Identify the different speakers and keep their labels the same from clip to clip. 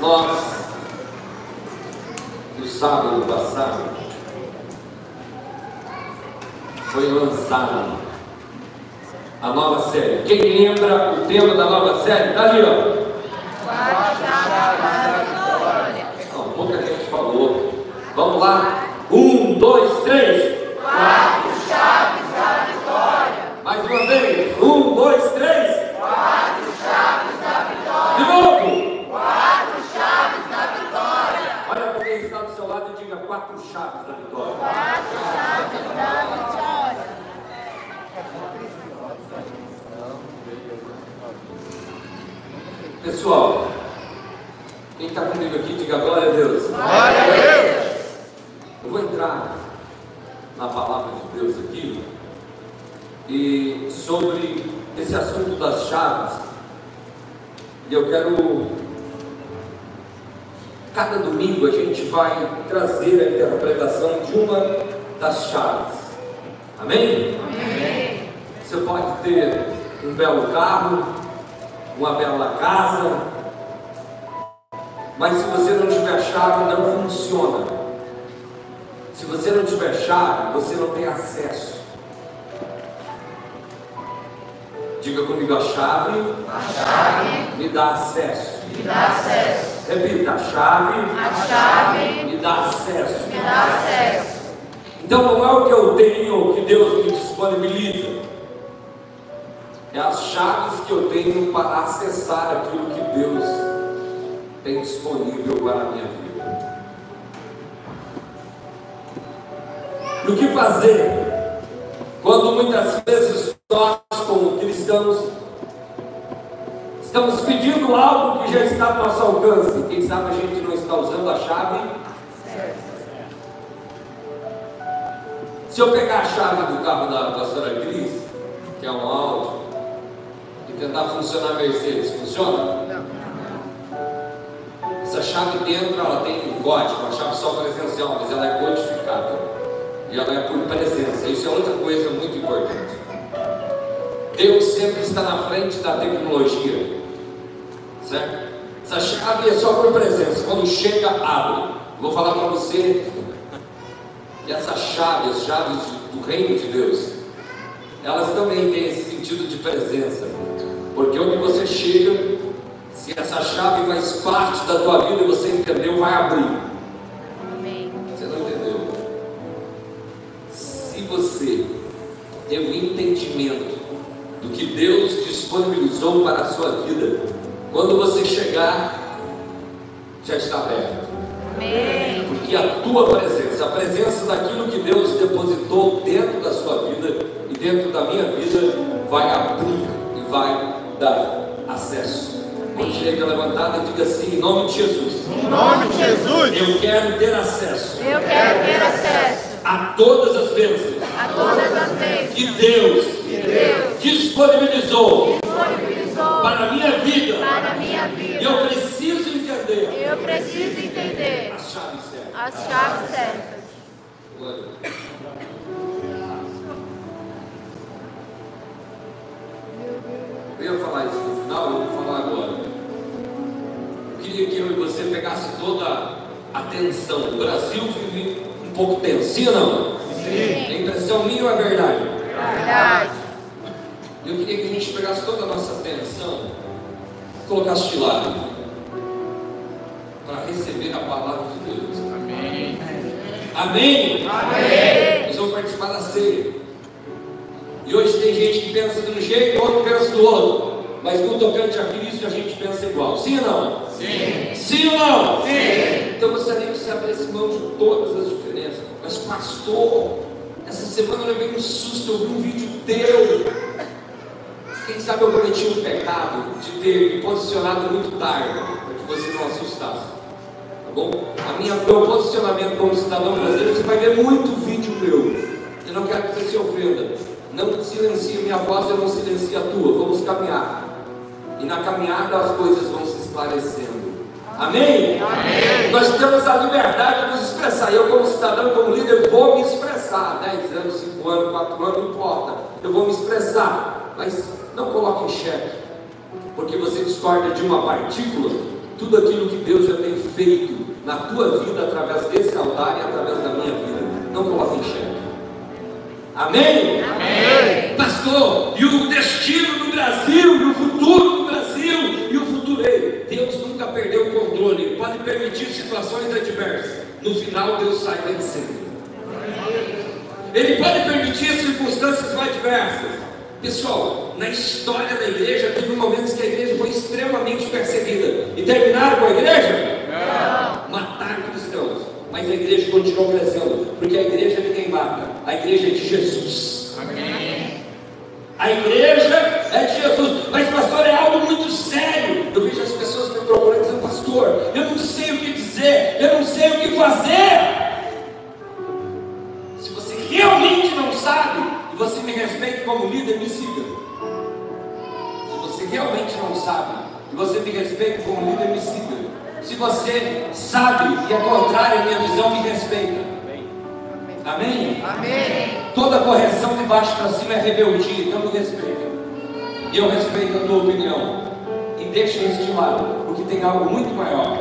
Speaker 1: Nós, no sábado passado, foi lançada a nova série. Quem lembra o tema da nova série? Está ali, ó. Não, pouca gente falou. Vamos lá. Um, dois, três.
Speaker 2: Quatro chaves da vitória.
Speaker 1: Mais uma vez. Um, dois, três.
Speaker 2: Quatro chaves da vitória.
Speaker 1: De novo.
Speaker 2: Quatro chaves da vitória.
Speaker 1: Olha para quem está do seu lado e diga quatro chaves da vitória.
Speaker 2: Quatro chaves da vitória.
Speaker 1: Pessoal, quem está comigo aqui, diga glória a Deus.
Speaker 2: Glória a Deus.
Speaker 1: Eu vou entrar na palavra de Deus aqui e sobre esse assunto das chaves. E eu quero. Cada domingo a gente vai trazer a interpretação de uma das chaves. Amém?
Speaker 2: Amém.
Speaker 1: Você pode ter um belo carro, uma bela casa, mas se você não tiver chave, não funciona. Se você não tiver chave, você não tem acesso. Diga comigo, a chave
Speaker 2: A chave
Speaker 1: me dá acesso.
Speaker 2: me dá acesso.
Speaker 1: Repita, a chave
Speaker 2: A chave
Speaker 1: me dá acesso.
Speaker 2: me dá acesso.
Speaker 1: Então não é o que eu tenho que Deus me disponibiliza. As chaves que eu tenho para acessar aquilo que Deus tem disponível para a minha vida. E o que fazer quando muitas vezes nós, como cristãos, estamos pedindo algo que já está ao nosso alcance? Quem sabe a gente não está usando a chave Se eu pegar a chave do carro da pastora Cris, que é um Audi, e tentar funcionar a Mercedes, funciona? Essa chave dentro ela tem um código, uma chave só presencial, mas ela é codificada. E ela é por presença. Isso é outra coisa muito importante. Deus sempre está na frente da tecnologia. Certo? Essa chave é só por presença. Quando chega, abre. Vou falar para você que essas chaves, as chaves do reino de Deus, elas também têm esse sentido de presença. Porque onde você chega, se essa chave faz parte da tua vida e você entendeu, vai abrir.
Speaker 2: Amém.
Speaker 1: Você não entendeu? Se você tem um entendimento do que Deus disponibilizou para a sua vida, quando você chegar, já está aberto.
Speaker 2: Amém.
Speaker 1: Porque a tua presença, a presença daquilo que Deus depositou dentro da sua vida e dentro da minha vida, vai abrir e vai dar acesso. Com a direita levantada, diga assim: em nome de Jesus,
Speaker 3: Em nome de Jesus,
Speaker 1: eu quero ter acesso
Speaker 2: Eu quero ter acesso
Speaker 1: a todas as bênçãos
Speaker 2: a todas as bênçãos
Speaker 1: que Deus
Speaker 2: que Deus
Speaker 1: disponibilizou
Speaker 2: disponibilizou
Speaker 1: para a minha vida.
Speaker 2: para a minha
Speaker 1: E
Speaker 2: vida.
Speaker 1: eu preciso entender
Speaker 2: Eu preciso entender
Speaker 1: as chaves certas.
Speaker 2: as chaves certas.
Speaker 1: Eu ia falar isso no final, eu vou falar agora. Eu queria que eu e você pegasse toda a atenção. O Brasil vive um pouco tenso, sim ou não?
Speaker 2: Sim.
Speaker 1: A impressão minha ou é verdade?
Speaker 2: Verdade.
Speaker 1: Eu queria que a gente pegasse toda a nossa atenção e colocasse de lado para receber a palavra de Deus.
Speaker 3: Amém.
Speaker 1: Amém?
Speaker 2: Amém.
Speaker 1: Nós vamos participar da ceia. E hoje tem gente que pensa de um jeito, outro pensa do outro. Mas no tocante a Cristo a gente pensa igual. Sim ou não?
Speaker 3: Sim.
Speaker 1: Sim ou não?
Speaker 3: Sim.
Speaker 1: Então gostaria que você abrisse mão de todas as diferenças. Mas pastor, essa semana eu levei um susto, eu vi um vídeo teu. Quem sabe eu cometi um pecado de ter me posicionado muito tarde, para que você não assustasse. Tá bom? A minha, meu posicionamento como cidadão brasileiro, você vai ver muito vídeo meu. Eu não quero que você se ofenda. Não silencie minha voz, eu não silencie a tua. Vamos caminhar. E na caminhada as coisas vão se esclarecendo. Amém?
Speaker 2: Amém.
Speaker 1: Nós temos a liberdade de nos expressar. Eu, como cidadão, como líder, vou me expressar. 10 anos, 5 anos, 4 anos, não importa. Eu vou me expressar. Mas não coloque em xeque. Porque você discorda de uma partícula, tudo aquilo que Deus já tem feito na tua vida através desse altar e através da minha vida. Não coloque em xeque. Amém?
Speaker 2: Amém.
Speaker 1: Pastor, e o destino do Brasil, e o futuro do Brasil, e o futuro. Ei, Deus nunca perdeu o controle. Ele pode permitir situações adversas. No final, Deus sai vencendo. Ele pode permitir circunstâncias mais diversas. Pessoal, na história da igreja, teve momentos que a igreja foi extremamente perseguida. E terminaram com a igreja? Não. Mataram cristãos. Mas a igreja continuou crescendo. Porque a igreja ninguém mata. A igreja é de Jesus.
Speaker 3: Amém.
Speaker 1: A igreja é de Jesus. Mas, pastor, é algo muito sério. Eu vejo as pessoas me procurando dizendo, pastor, eu não sei o que dizer, eu não sei o que fazer. Se você realmente não sabe, e você me respeita como líder, me siga. Se você realmente não sabe, e você me respeita como líder, me siga. Se você sabe e é contrário à minha visão, me respeita. Amém?
Speaker 2: Amém.
Speaker 1: Toda correção de baixo para cima é rebeldia, então me respeita. E eu respeito a tua opinião. E deixa isso de lado, porque tem algo muito maior.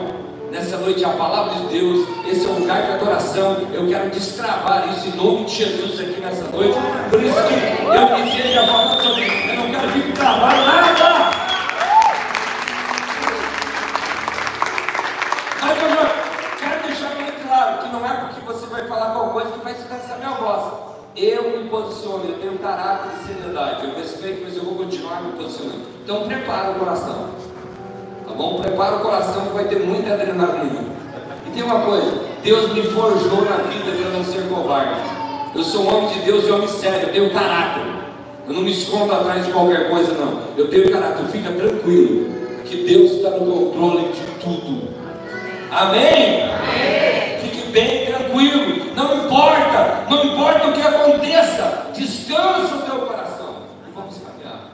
Speaker 1: Nessa noite a palavra de Deus, esse é um lugar de adoração. Eu quero destravar isso em nome de Jesus aqui nessa noite. Por isso que eu disse a palavra sobre. Eu não quero vir travar nada. Vai falar qualquer coisa que vai se cansar minha voz. Eu me posiciono, eu tenho caráter e seriedade. Eu respeito, mas eu vou continuar me posicionando. Então prepara o coração. Tá bom? Prepara o coração que vai ter muita adrenalina. E tem uma coisa, Deus me forjou na vida para não ser covarde. Eu sou um homem de Deus e homem sério, eu tenho caráter. Eu não me escondo atrás de qualquer coisa, não. Eu tenho caráter, fica tranquilo. Que Deus está no controle de tudo. Amém? Fique bem tranquilo. Não importa, não importa o que aconteça. Descansa o teu coração. E vamos caminhar.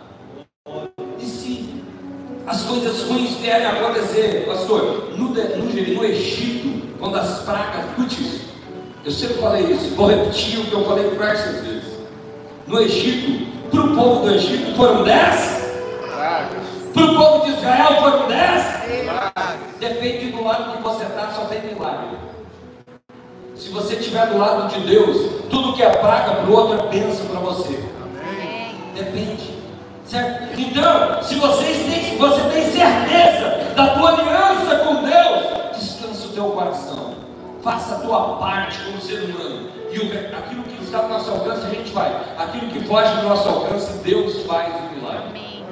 Speaker 1: E se as coisas ruins vierem acontecer, pastor, no, no, no Egito, quando as pragas, isso. Eu sempre falei isso, vou repetir o que eu falei diversas vezes. No Egito, para o povo do Egito foram dez,
Speaker 3: Pragas.
Speaker 1: para o povo de Israel foram dez.
Speaker 3: Pragas.
Speaker 1: Depende do lado que você está, só tem milagre. Se você estiver do lado de Deus, tudo que é praga para o outro é bênção para você.
Speaker 2: Amém.
Speaker 1: Depende. Certo? Então, se vocês têm, você tem certeza da tua aliança com Deus, descansa o teu coração. Faça a tua parte como ser humano. E o, aquilo que está no nosso alcance, a gente vai. Aquilo que foge do nosso alcance, Deus faz o milagre.
Speaker 2: Amém.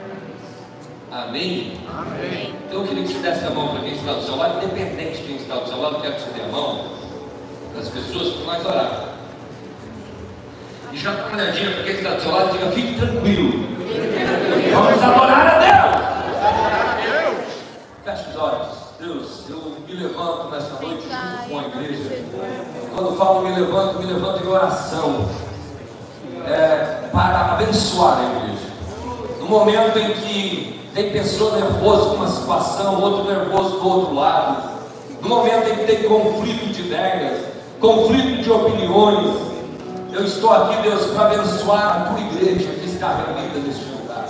Speaker 1: Amém?
Speaker 2: Amém.
Speaker 1: Então eu queria que você desse a mão para quem está do seu lado, independente de quem está do seu lado, eu quero que você dê a mão das pessoas para nós orar. E já dá uma olhadinha para quem está do seu lado, diga, fique tranquilo. Vamos adorar a Deus. Feche os olhos. Deus, eu me levanto nessa noite junto com a igreja. Quando falo me levanto, me levanto em oração. É, para abençoar a igreja. No momento em que tem pessoa nervosa com uma situação, outro nervoso do outro lado. No momento em que tem conflito de ideias, conflito de opiniões. Eu estou aqui, Deus, para abençoar a tua igreja que está reunida neste lugar.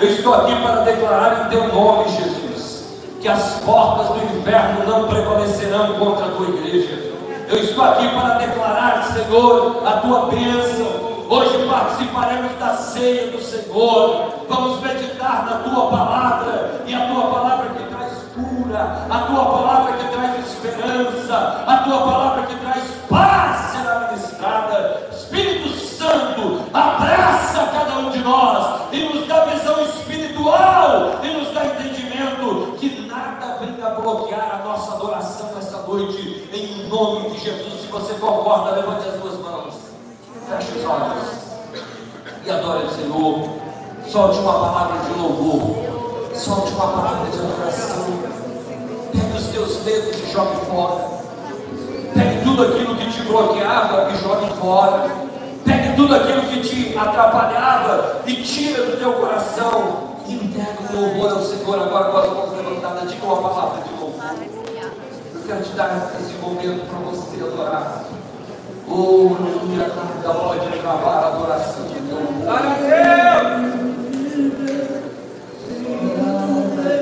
Speaker 1: Eu estou aqui para declarar em teu nome, Jesus, que as portas do inferno não prevalecerão contra a tua igreja. Eu estou aqui para declarar, Senhor, a tua bênção. Hoje participaremos da ceia do Senhor. Vamos meditar na tua palavra e a tua palavra que traz cura, a tua palavra que traz esperança, a tua palavra que traz paz será ministrada. Espírito Santo, abraça cada um de nós e nos dá visão espiritual e nos dá entendimento que nada venha bloquear a nossa adoração nessa noite, em nome de Jesus. Se você concorda, levante as duas mãos, feche os olhos e adore o Senhor. Solte uma palavra de louvor, solte uma palavra de adoração. Pegue os teus medos e jogue fora. Pegue tudo aquilo que te bloqueava e jogue fora. Pegue tudo aquilo que te atrapalhava e tira do teu coração. E entrega o louvor ao Senhor agora com as mãos levantadas. Diga uma palavra de louvor.
Speaker 2: Aleluia.
Speaker 1: Eu quero te dar esse momento para você adorar. Oh, aleluia, cada pode travar a adoração de Deus.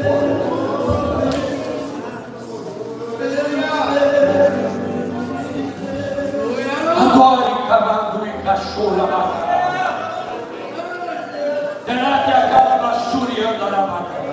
Speaker 1: Glória
Speaker 2: Karabashura Baka. Terate a Karabashuri Andarabaka.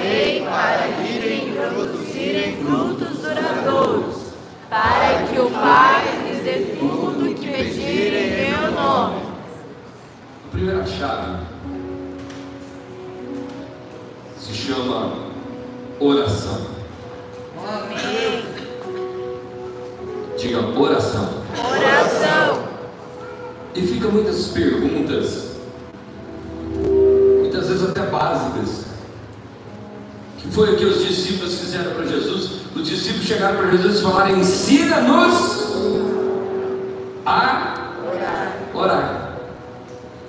Speaker 2: Chamei para irem produzirem frutos duradouros, para que o Pai lhes dê tudo o que pedirem em meu nome.
Speaker 1: A primeira chave se chama oração.
Speaker 2: Amém.
Speaker 1: Diga oração.
Speaker 2: Oração.
Speaker 1: E fica muitas perguntas, muitas vezes até básicas, foi o que os discípulos fizeram para Jesus. Os discípulos chegaram para Jesus e falaram: ensina-nos a orar.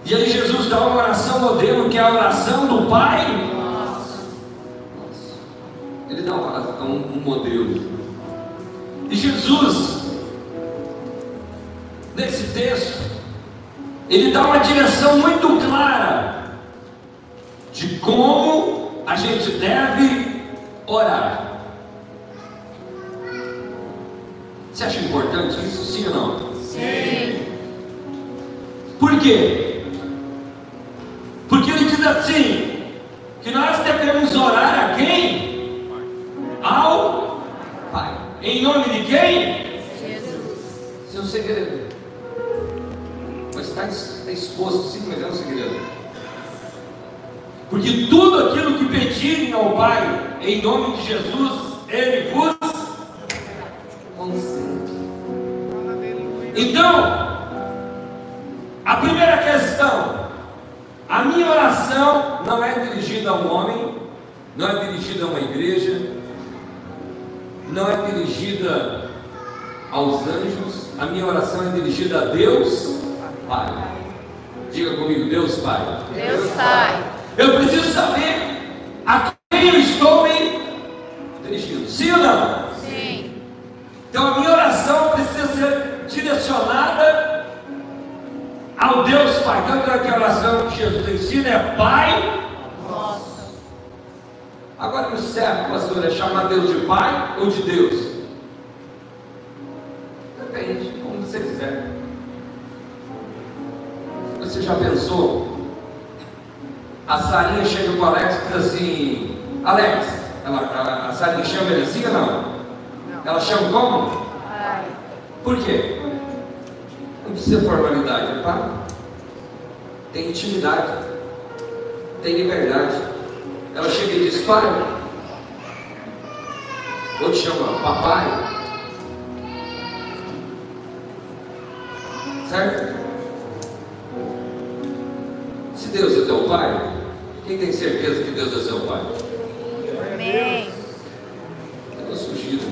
Speaker 1: E aí Jesus dá uma oração modelo, que é a oração do Pai. Ele dá um, um modelo. E Jesus, nesse texto, ele dá uma direção muito clara de como a gente deve orar. Você acha importante isso, sim ou não?
Speaker 2: Sim.
Speaker 1: Por quê? Porque ele diz assim: que nós devemos orar a quem? Ao Pai. Em nome de quem?
Speaker 2: Jesus.
Speaker 1: Seu segredo. Mas está, está exposto, sim, mas é um segredo. Porque tudo aquilo que pedirem ao Pai, em nome de Jesus, Ele vos concede. Então, a primeira questão, a minha oração não é dirigida a um homem, não é dirigida a uma igreja, não é dirigida aos anjos, a minha oração é dirigida a Deus Pai. Diga comigo, Deus Pai.
Speaker 2: Deus Pai.
Speaker 1: Eu preciso saber a quem eu estou me dirigindo. Sim ou não?
Speaker 2: Sim.
Speaker 1: Então a minha oração precisa ser direcionada ao Deus Pai. Tanto é que a oração que Jesus ensina é Pai.
Speaker 2: Nossa.
Speaker 1: Agora o certo, pastor, é chamar Deus de Pai ou de Deus? Depende, como você quiser. Você já pensou? A Sarinha chega com o Alex e diz assim: Alex, ela, a, a Sarinha chama ele assim ou não? Ela chama como?
Speaker 2: Pai.
Speaker 1: Por quê? Não precisa formalidade, é pá. Tem intimidade, tem liberdade. Ela chega e diz, pai. Ou te chama papai. Certo? Se Deus é teu pai, quem tem certeza que Deus é seu pai?
Speaker 2: Amém.
Speaker 1: Eu estou surgido,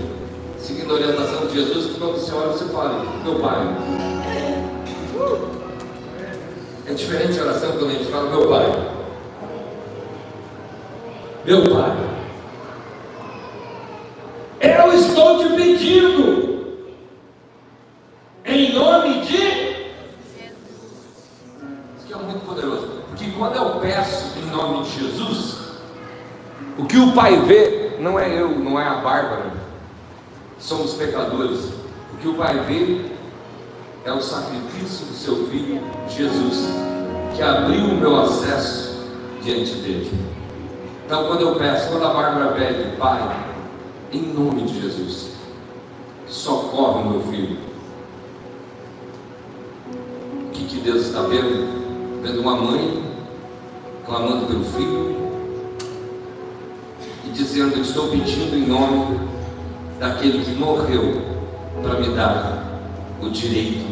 Speaker 1: seguindo a orientação de Jesus, que quando você olha, você fala, meu pai. É diferente a oração quando a gente fala, meu pai. Meu pai. Pai vê não é eu, não é a Bárbara, somos pecadores. O que o Pai vê é o sacrifício do seu filho Jesus, que abriu o meu acesso diante dele. Então, quando eu peço, quando a Bárbara pede, Pai, em nome de Jesus, socorre o meu filho. O que, que Deus está vendo? Vendo uma mãe clamando pelo filho dizendo: Estou pedindo em nome daquele que morreu para me dar o direito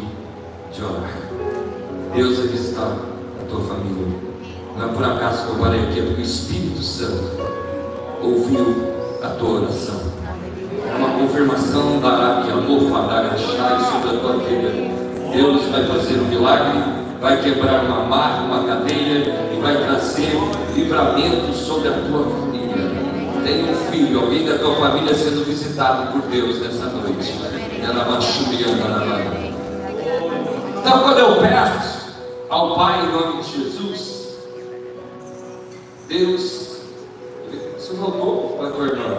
Speaker 1: de orar. Deus aqui está a tua família. Não é por acaso que eu parei aqui, é porque o Espírito Santo ouviu a tua oração. É uma confirmação da que amor fará achar sobre a tua vida. Deus vai fazer um milagre, vai quebrar uma marca, uma cadeia e vai trazer livramento sobre a tua família. Tem um filho, alguém da tua família sendo visitado por Deus nessa noite. Então, quando eu peço ao Pai em nome de Jesus, Deus, você voltou para tua irmã?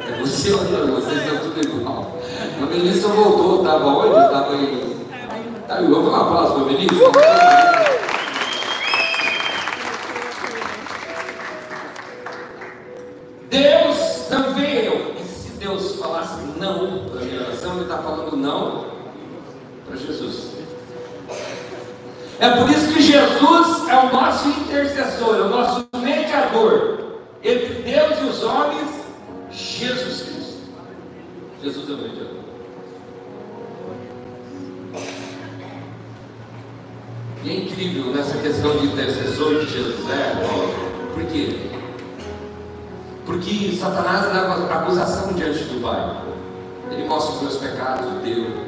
Speaker 1: É você ou não? Vocês estão tudo igual. A Melissa voltou, estava onde? Estava em. Tá, vamos um aplauso para a Melissa? É por isso que Jesus é o nosso intercessor, é o nosso mediador entre Deus e os homens, Jesus Cristo. Jesus é o mediador. E é incrível nessa questão de intercessor de Jesus é, por quê? Porque Satanás leva acusação diante do Pai. Ele mostra os meus pecados, o teu,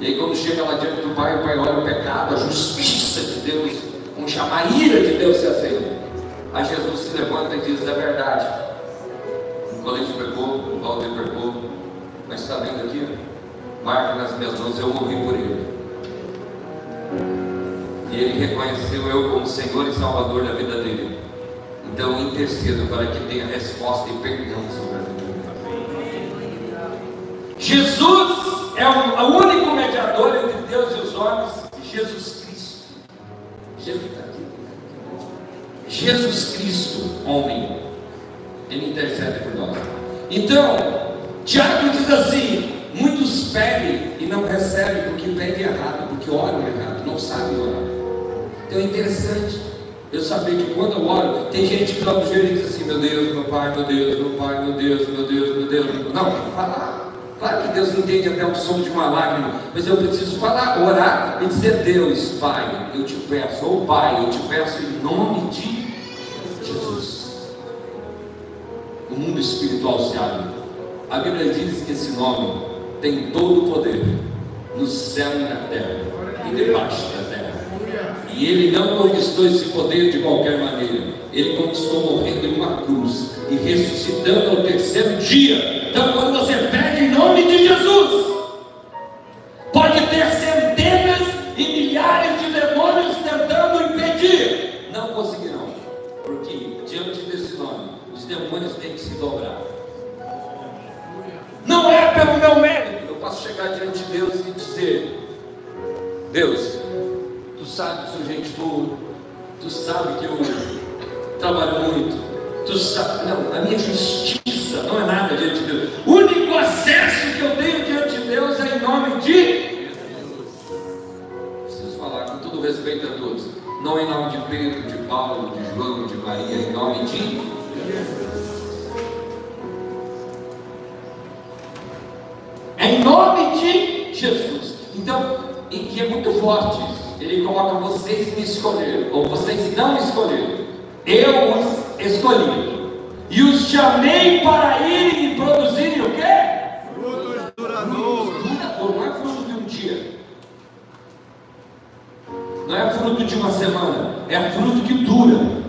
Speaker 1: E aí quando chega lá diante do Pai, o Pai olha o pecado, a justiça de Deus, vamos chamar a ira de Deus se acende. Aí Jesus se levanta e diz, é verdade. O colete pecou, o Valdir pecou, mas está vendo aqui? Marca nas minhas mãos, eu morri por ele. E ele reconheceu eu como Senhor e Salvador da vida dele. Então eu intercedo para que tenha resposta e perdão sobre a vida. Jesus é o único Deus e os homens, Jesus Cristo. Jesus está aqui. Jesus Cristo, homem, ele intercede por nós. Então, Tiago diz assim: muitos pedem e não recebem porque pedem errado, porque oram errado, não sabem orar. Então é interessante eu saber que quando eu oro, tem gente que dobra o joelho e diz assim: meu Deus, meu Pai, meu Deus, meu Pai, meu Deus, meu Deus, meu Deus. Não, falar. Claro que Deus entende até o som de uma lágrima, mas eu preciso falar, orar e dizer: Deus, Pai, eu te peço, ou Pai, eu te peço em nome de Jesus. O mundo espiritual se abre. A Bíblia diz que esse nome tem todo o poder no céu e na terra e debaixo da terra. E ele não conquistou esse poder de qualquer maneira. Ele conquistou morrendo em uma cruz e ressuscitando ao terceiro dia. Então, quando você em nome de Jesus, pode ter centenas e milhares de demônios tentando impedir. Não conseguirão, porque diante desse nome, os demônios têm que se dobrar. Não é pelo meu mérito. Eu posso chegar diante de Deus e dizer: Deus, tu sabe que sou gente boa, tu sabe que eu trabalho muito, tu sabe, não, a minha justiça não é nada diante de Deus. Não em nome de Pedro, de Paulo, de João, de Maria, em nome de Jesus. É em nome de Jesus. Então, e é muito forte. Ele coloca vocês me escolheram, ou vocês não escolheram. Eu os escolhi. E os chamei para irem e produzirem o quê?
Speaker 3: Frutos duradouros.
Speaker 1: Duradouro, não é fruto de um dia. Não é fruto de uma semana. É fruto que dura.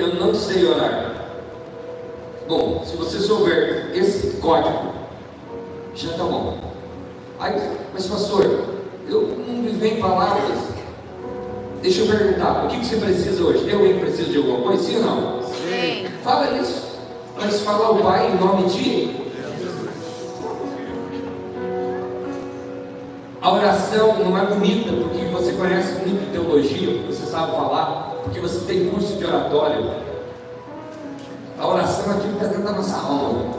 Speaker 1: Eu não sei orar. Bom, se você souber esse código, já está bom. Aí, mas pastor, eu não me vem palavras. Deixa eu perguntar, o que, que você precisa hoje? Eu ainda preciso de alguma coisa? Sim ou não?
Speaker 2: Sim.
Speaker 1: Fala isso. Mas fala ao Pai em nome de. A oração não é bonita porque você conhece muito teologia, porque você sabe falar, porque você tem curso de oratório. A oração é aquilo que está dentro da nossa alma.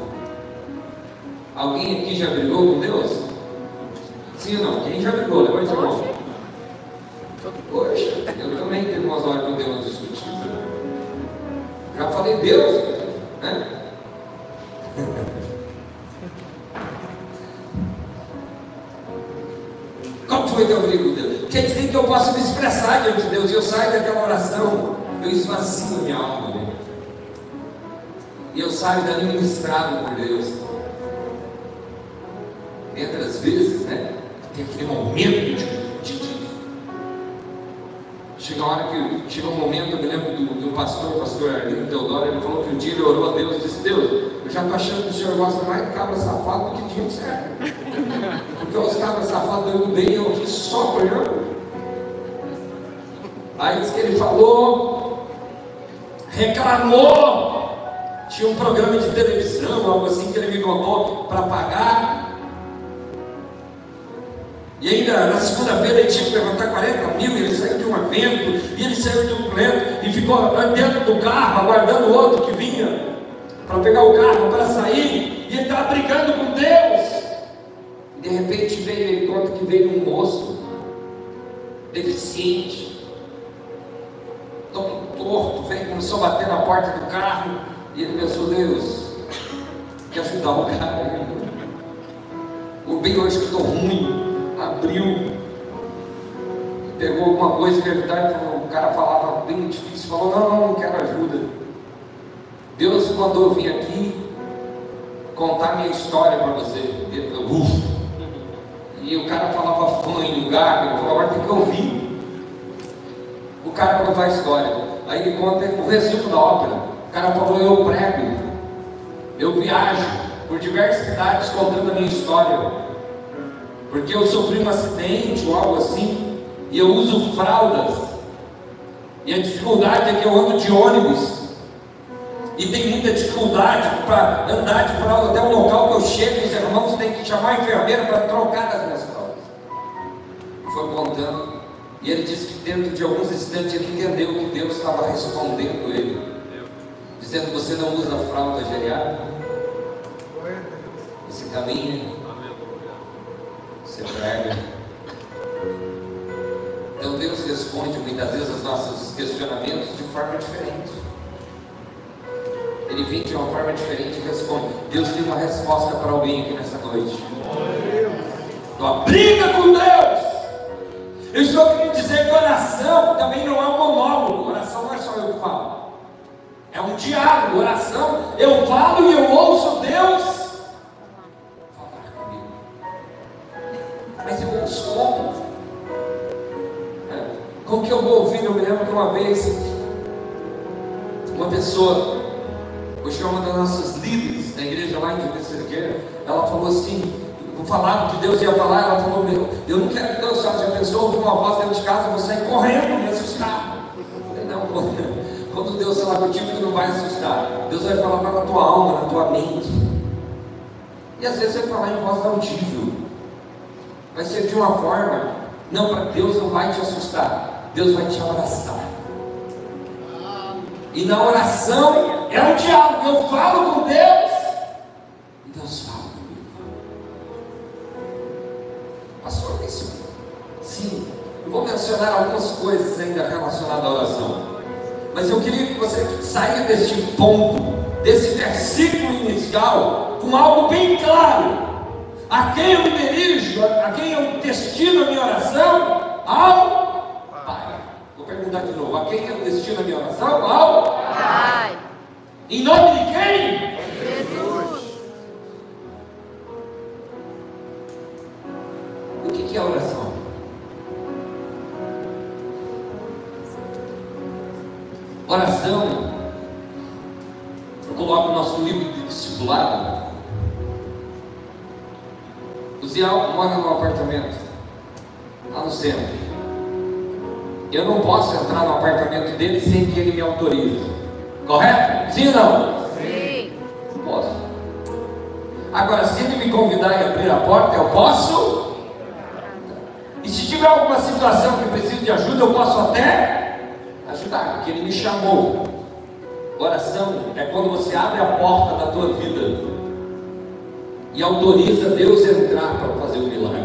Speaker 1: Alguém aqui já brigou com Deus? Sim ou não? Quem já brigou? Levante a mão. Poxa, eu também tenho umas horas com Deus discutindo. Já falei Deus, expressar diante de Deus e eu saio daquela oração, eu esvazio minha alma. E eu saio dali ministrado por Deus. Entre as vezes, né? Tem aquele momento de, de, de Chega uma hora que chega um momento, eu me lembro do, do pastor, o pastor Arlindo Teodoro, ele falou que um dia ele orou a Deus e disse, Deus, eu já estou achando que o senhor gosta mais de cabra safado do que de gente certa. Porque os cabras safados eu bem, eu aqui só olhando. Aí diz que ele falou, reclamou, tinha um programa de televisão, algo assim que ele me contou para pagar. E ainda na segunda-feira ele tinha que levantar 40 mil, ele saiu de um evento, e ele saiu turbulento, e ficou dentro do carro, aguardando o outro que vinha para pegar o carro, para sair, e ele estava brigando com Deus. De repente veio, ele conta que veio um moço, deficiente, torto, veio, começou a bater na porta do carro, e ele pensou, Deus, que ajudar o cara. O bem hoje que estou ruim abriu, pegou alguma coisa que falou, o cara falava bem difícil, falou, não, não, não quero ajuda. Deus mandou vir aqui contar minha história para você. Ele falou, "Uf." E o cara falava fã ele falou, agora tem que ouvir. O cara contar a história. Aí ele conta o resumo da ópera. O cara falou, eu prego, eu viajo por diversas cidades contando a minha história porque eu sofri um acidente ou algo assim, e eu uso fraldas, e a dificuldade é que eu ando de ônibus, e tem muita dificuldade para andar de fralda até o local que eu chego, os irmãos têm que chamar a enfermeira para trocar as minhas fraldas. Foi contando, e ele disse que dentro de alguns instantes ele entendeu que Deus estava respondendo ele, dizendo: Você não usa fralda geriátrica? Você caminha, você prega. Então Deus responde muitas vezes aos nossos questionamentos de forma diferente. Ele vem de uma forma diferente e responde. Deus tem uma resposta para alguém aqui nessa noite. Tua briga com Deus. Eu estou querendo dizer que oração também não é um monólogo. Oração não é só eu que falo. É um diálogo. Oração, eu falo e eu ouço Deus falar comigo. Mas eu ouço como? É, Como que eu vou ouvir? Eu me lembro de uma vez, uma pessoa, hoje é uma das nossas líderes da igreja lá em Rio Cerqueira, ela falou assim, eu falava que Deus ia falar, ela falou, meu, eu não quero que Deus fale. Já pensou, ouvir uma voz dentro de casa, eu vou sair correndo, me assustar. Eu falei, não, quando Deus falar contigo, tu não vai assustar. Deus vai falar na tua alma, na tua mente. E às vezes vai falar em voz audível. Vai ser de uma forma, não, para Deus não vai te assustar. Deus vai te abraçar. E na oração é um diálogo. Eu falo com Deus Sim. Eu vou mencionar algumas coisas ainda relacionadas à oração. Mas eu queria que você saia deste ponto, desse versículo inicial, com algo bem claro. A quem eu me dirijo, a quem eu destino a minha oração? Ao perguntar de novo. A quem eu destino a minha oração? Ao Pai. Em nome de quem? Jesus. O que é oração? Oração, eu coloco o nosso livro de discipulado. O Zé mora num apartamento, lá no centro. Eu não posso entrar no apartamento dele sem que ele me autorize. Correto? Sim ou não?
Speaker 2: Sim.
Speaker 1: Posso. Agora, se ele me convidar e abrir a porta, eu posso? Situação que precise de ajuda, eu posso até ajudar, porque ele me chamou. Oração é quando você abre a porta da tua vida e autoriza Deus a entrar para fazer o milagre.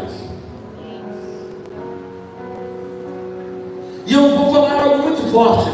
Speaker 1: E eu vou falar algo muito forte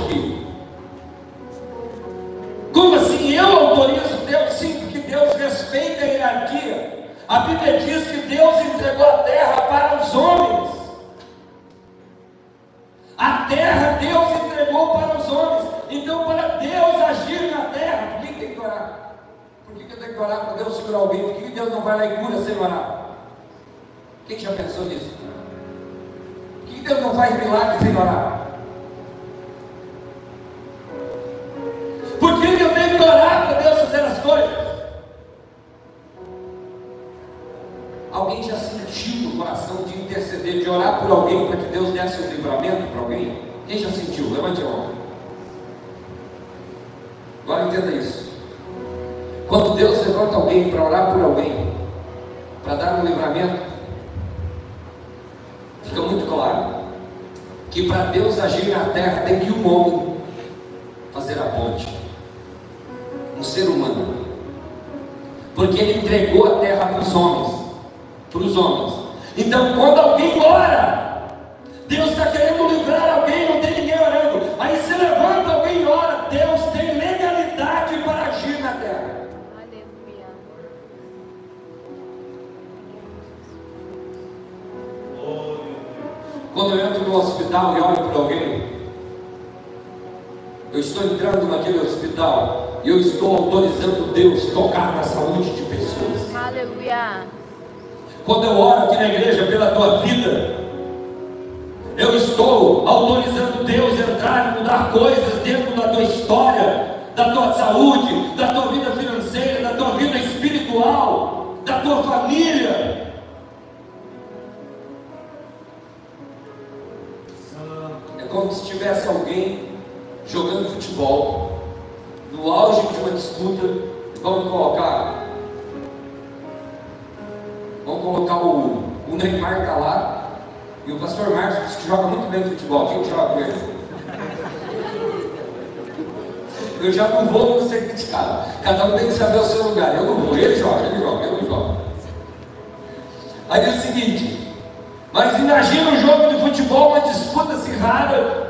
Speaker 1: eu estou entrando naquele hospital e eu estou autorizando Deus tocar na saúde de pessoas.
Speaker 2: Aleluia.
Speaker 1: Quando eu oro aqui na igreja pela tua vida, eu estou autorizando Deus a entrar e mudar coisas dentro da tua história, da tua saúde, da tua vida financeira, da tua vida espiritual, da tua família. como se tivesse alguém jogando futebol, no auge de uma disputa, vamos colocar, vamos colocar o, o Neymar está lá, e o pastor Marcos que joga muito bem futebol, quem joga com ele? Eu já não vou ser criticado. Cada um tem que saber o seu lugar. Eu não vou, ele joga, ele joga, eu não jogo. Aí é o seguinte, mas imagina um jogo de futebol, uma disputa acirrada,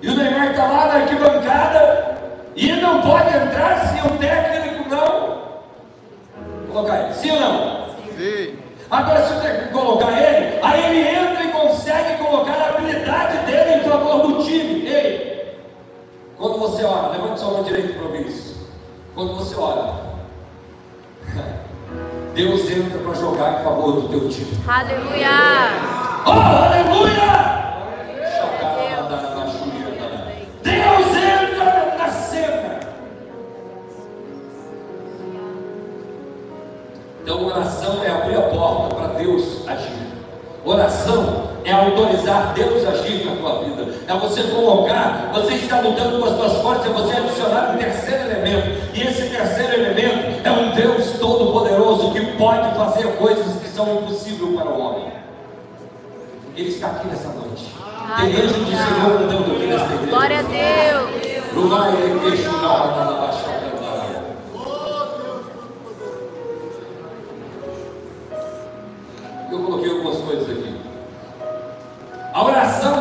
Speaker 1: e o Neymar está lá na arquibancada, e ele não pode entrar se o técnico não colocar ele. Sim ou não?
Speaker 3: Sim.
Speaker 1: Agora, se o técnico colocar ele, aí ele entra e consegue colocar a habilidade dele em favor do time. Ei, quando você ora, levante sua mão direita para ouvir isso. Quando você ora, Deus entra para jogar em favor do teu time.
Speaker 2: Aleluia!
Speaker 1: Oh, aleluia! Oração é autorizar Deus a agir na tua vida. É você colocar, você está lutando com as suas forças, é você adicionar um terceiro elemento. E esse terceiro elemento é um Deus todo-poderoso que pode fazer coisas que são impossíveis para o homem. Ele está aqui nessa noite. Tem anjo do Senhor andando aqui igreja.
Speaker 2: Glória a Deus.
Speaker 1: Lugar ele questionar coloquei algumas coisas aqui. A oração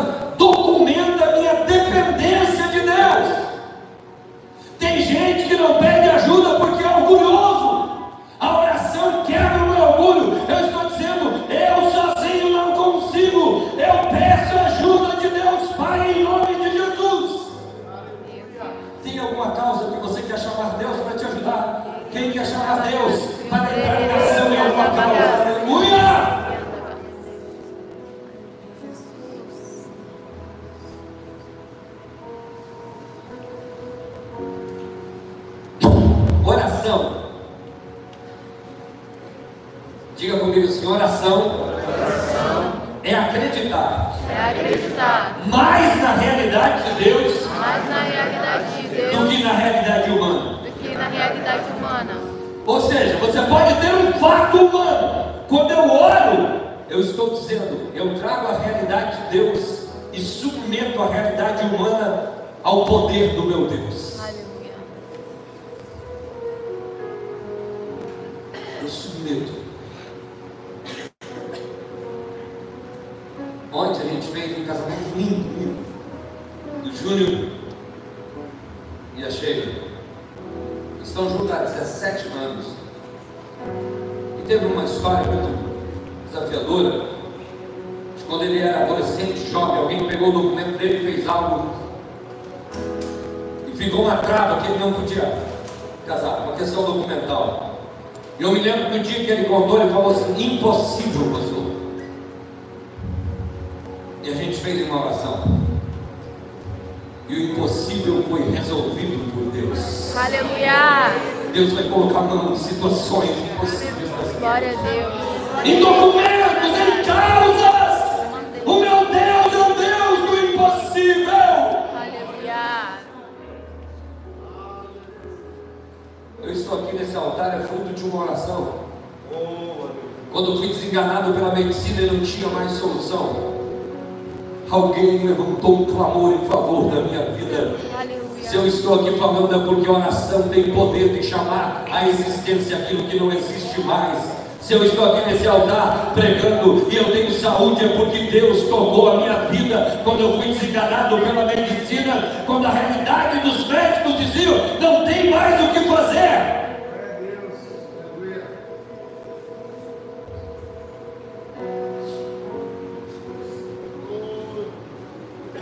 Speaker 1: Se eu estou aqui nesse altar pregando e eu tenho saúde, é porque Deus tocou a minha vida quando eu fui desenganado pela medicina, quando a realidade dos médicos diziam: não tem mais o que fazer.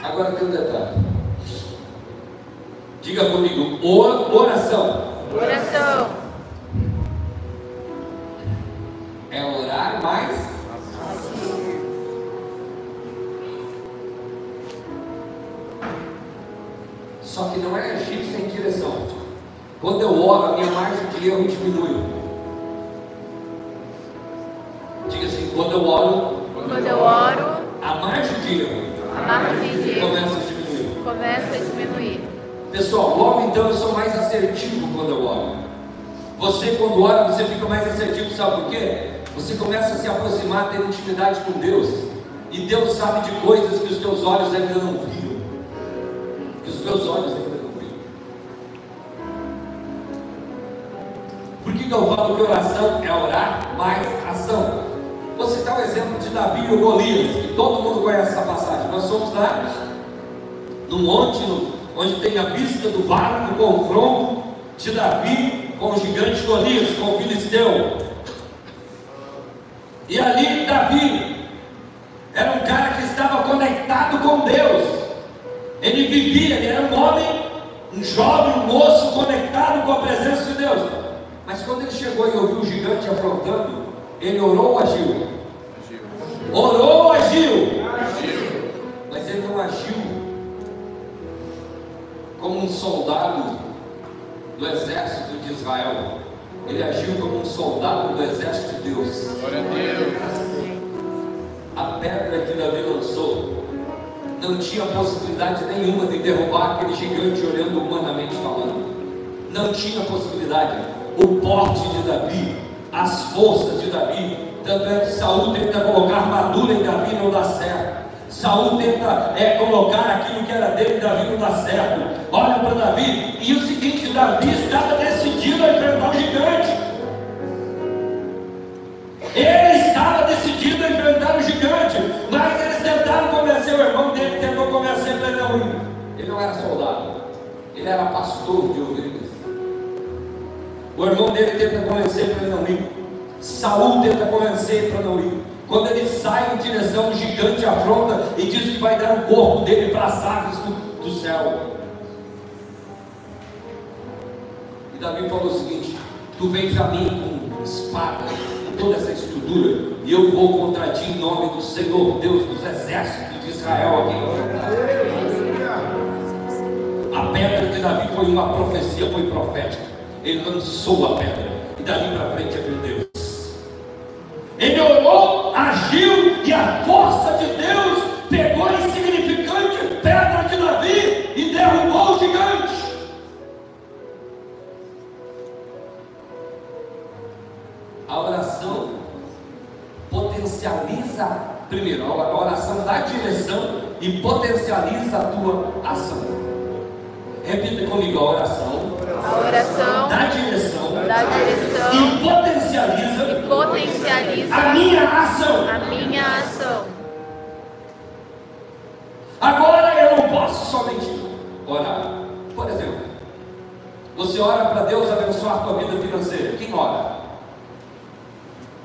Speaker 1: Agora tem um detalhe. Diga comigo, or- oração
Speaker 2: Oração.
Speaker 1: Sabe de coisas que os teus olhos ainda não viram. Que os teus olhos ainda não viram. Por que, que eu falo que oração é orar mais ação? Vou citar o exemplo de Davi e o Golias, que todo mundo conhece essa passagem. Nós somos lá no monte no- onde tem a vista do vale do confronto de Davi com o gigante Golias, com o filisteu. E ali Davi conectado com Deus. Ele vivia, ele era um homem, um jovem, um moço conectado com a presença de Deus. Mas quando ele chegou e ouviu o gigante afrontando, ele orou ou agiu? agiu. Orou ou agiu? agiu? Mas ele não agiu como um soldado do exército de Israel. Ele agiu como um soldado do exército de Deus.
Speaker 3: Glória a Deus.
Speaker 1: A pedra que Davi lançou não tinha possibilidade nenhuma de derrubar aquele gigante olhando humanamente falando. Não tinha possibilidade. O porte de Davi, as forças de Davi, tanto é que Saul tenta colocar armadura em Davi não dá certo. Saul tenta é, colocar aquilo que era dele, Davi não dá certo. Olha para Davi, e o seguinte, Davi estava decidido a enfrentar o gigante. Ele estava decidido a enfrentar o gigante, mas eles tentaram convencer o irmão dele, tentou convencer ele não. Ele não era soldado, ele era pastor de ovelhas. O irmão dele tenta convencer para não ir. Saul tenta convencer para não ir. Quando ele sai em direção, o gigante afronta e diz que vai dar o corpo dele para as aves do, do céu. E Davi falou o seguinte: Tu vens a mim com espada, toda essa estrutura, e eu vou contra ti em nome do Senhor, Deus dos exércitos de Israel aqui. A pedra de Davi foi uma profecia, foi profética. Ele lançou a pedra, e dali para frente é com Deus. Ele orou, agiu e a força de Deus pegou a insignificante oração potencializa, primeiro, a oração dá direção e potencializa a tua ação. Repita comigo a oração.
Speaker 2: A oração
Speaker 1: dá direção,
Speaker 2: dá direção
Speaker 1: e potencializa,
Speaker 2: e potencializa
Speaker 1: a minha ação.
Speaker 2: a minha ação.
Speaker 1: Agora eu não posso somente orar. Por exemplo, você ora para Deus abençoar a tua vida financeira. Quem ora?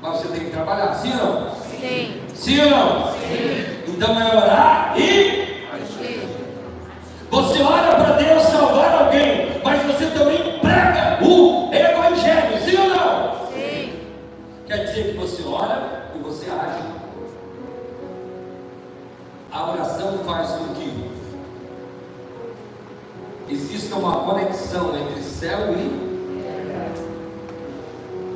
Speaker 1: Mas você tem que trabalhar, sim ou não?
Speaker 2: Sim,
Speaker 1: Sim ou não?
Speaker 2: sim,
Speaker 1: Então é orar e você ora para Deus salvar alguém, mas você também prega o evangelho, sim ou não?
Speaker 2: Sim,
Speaker 1: Quer dizer que você ora e você age. A oração faz com que exista uma conexão entre céu e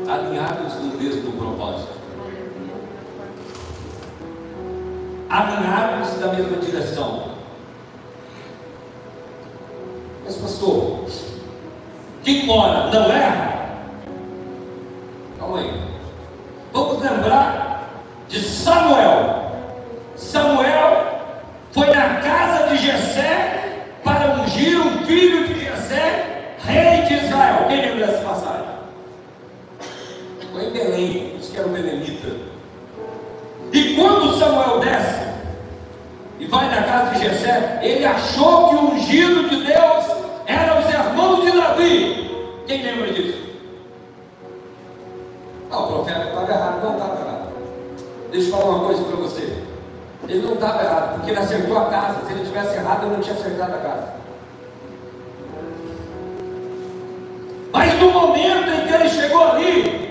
Speaker 1: alinhados no mesmo propósito. Alinhados da mesma direção. Mas pastor, quem ora não erra? Calma aí. Vamos lembrar de Samuel. Samuel foi na casa de Jessé para ungir um filho de Jessé, rei de Israel. Quem lembra dessa passagem? Foi em Belém, diz que era o Belemita. E quando Samuel desce e vai na casa de Jessé, ele achou que o ungido de Deus eram os irmãos de Davi. Quem lembra disso? Ah, o profeta estava errado, não estava errado. Deixa eu falar uma coisa para você. Ele não estava errado, porque ele acertou a casa. Se ele tivesse errado, ele não tinha acertado a casa. Mas no momento em que ele chegou ali,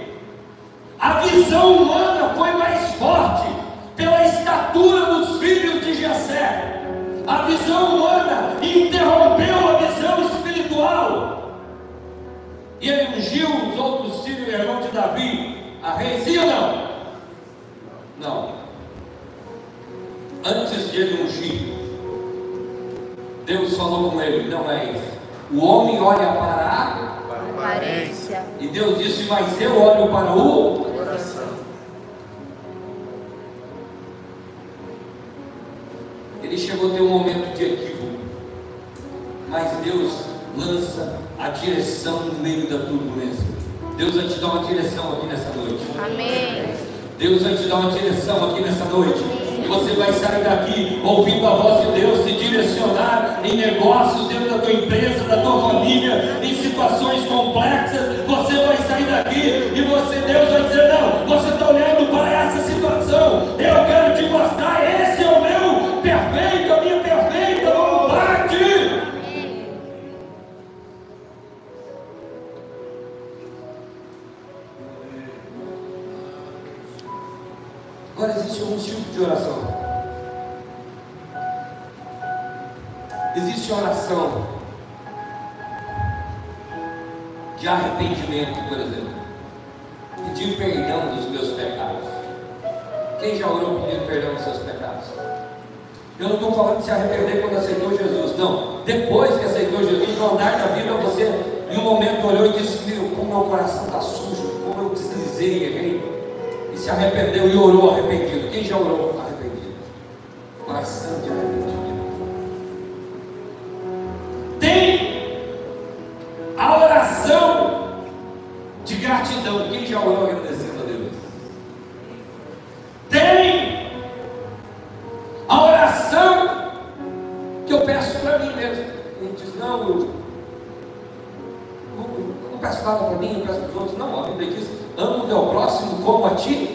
Speaker 1: a visão humana foi mais forte pela estatura dos filhos de Jessé. A visão humana interrompeu a visão espiritual. E ele ungiu os outros filhos e irmãos de Davi a rei, sim ou não? Não. Antes de ele ungir, Deus falou com ele: não é isso. O homem olha para a.
Speaker 2: Aparência.
Speaker 1: E Deus disse: mas eu olho para o. chegou a ter um momento de equívoco. Mas Deus lança a direção no meio da turbulência. Deus vai te dar uma direção aqui nessa noite.
Speaker 2: Amém.
Speaker 1: Deus vai te dar uma direção aqui nessa noite. E você vai sair daqui ouvindo a voz de Deus se direcionar em negócios dentro da tua empresa, da tua família, em situações complexas. Você vai sair daqui e você, Existe oração de arrependimento, por exemplo. Pedir perdão dos meus pecados. Quem já orou pedindo perdão dos seus pecados? Eu não estou falando de se arrepender quando aceitou Jesus, não. Depois que aceitou Jesus, no andar da vida, você em um momento olhou e disse: Meu, como meu coração está sujo, como eu deslizei, errei. E se arrependeu e orou arrependido. Quem já orou arrependido? Coração de arrependido. Gratidão. Quem já orou agradecendo a Deus? Tem a oração que eu peço para mim mesmo. Gente diz, não, eu não peço nada para mim, eu peço para os outros. Não, a Bíblia diz, amo o teu próximo como a ti.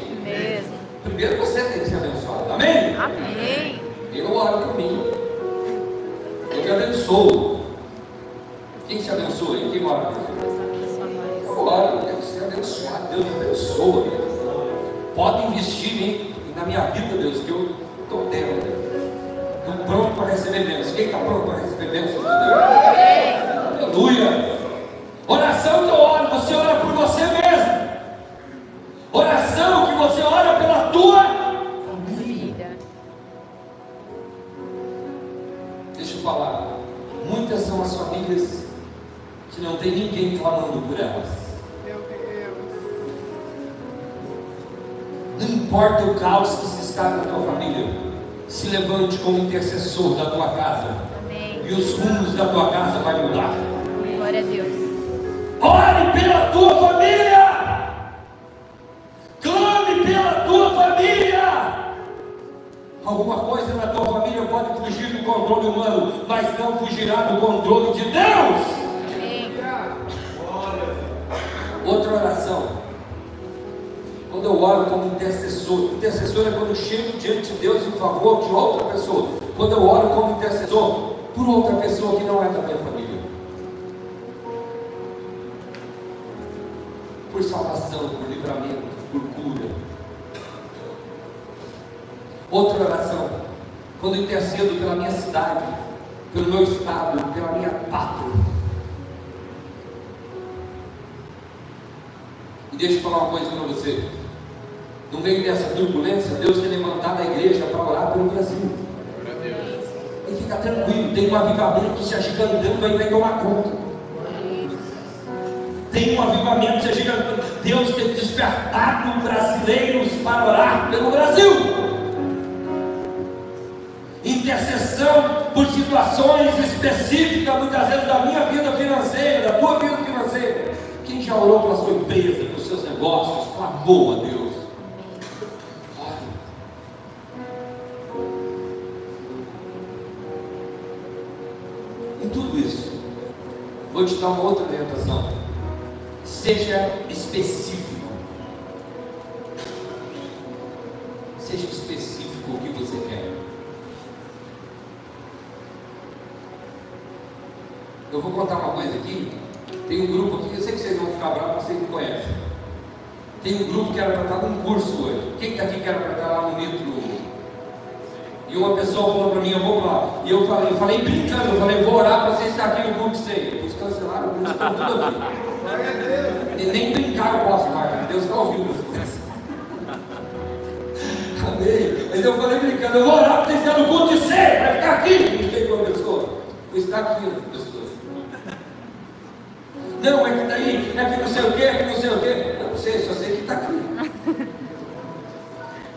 Speaker 1: Por situações específicas, muitas vezes da minha vida financeira, da tua vida financeira. Quem já orou pela sua empresa, pelos seus negócios, clamou a Deus. Ore. Em tudo isso, vou te dar uma outra orientação. Seja específico. Seja específico o que você quer. Eu vou contar uma coisa aqui. Tem um grupo aqui, eu sei que vocês vão ficar bravos, vocês me conhecem. Tem um grupo que era para estar num curso hoje. Quem está aqui que era para estar lá no Nitro? E uma pessoa falou para mim, eu vou lá. E eu falei, eu falei brincando, eu falei, vou orar para vocês estar aqui no culto sem. Eles cancelaram curso, estão tudo aqui. E nem brincar eu posso mais, Deus está ouvindo vocês. Amém. Mas eu falei brincando, eu vou orar para vocês estarem no culto de ser, vai ficar aqui. Fiquei com a pessoa. Vou estar aqui, as pessoas. Não, é que daí, é que não sei o que, é que não sei o que. Sei, só sei que está aqui.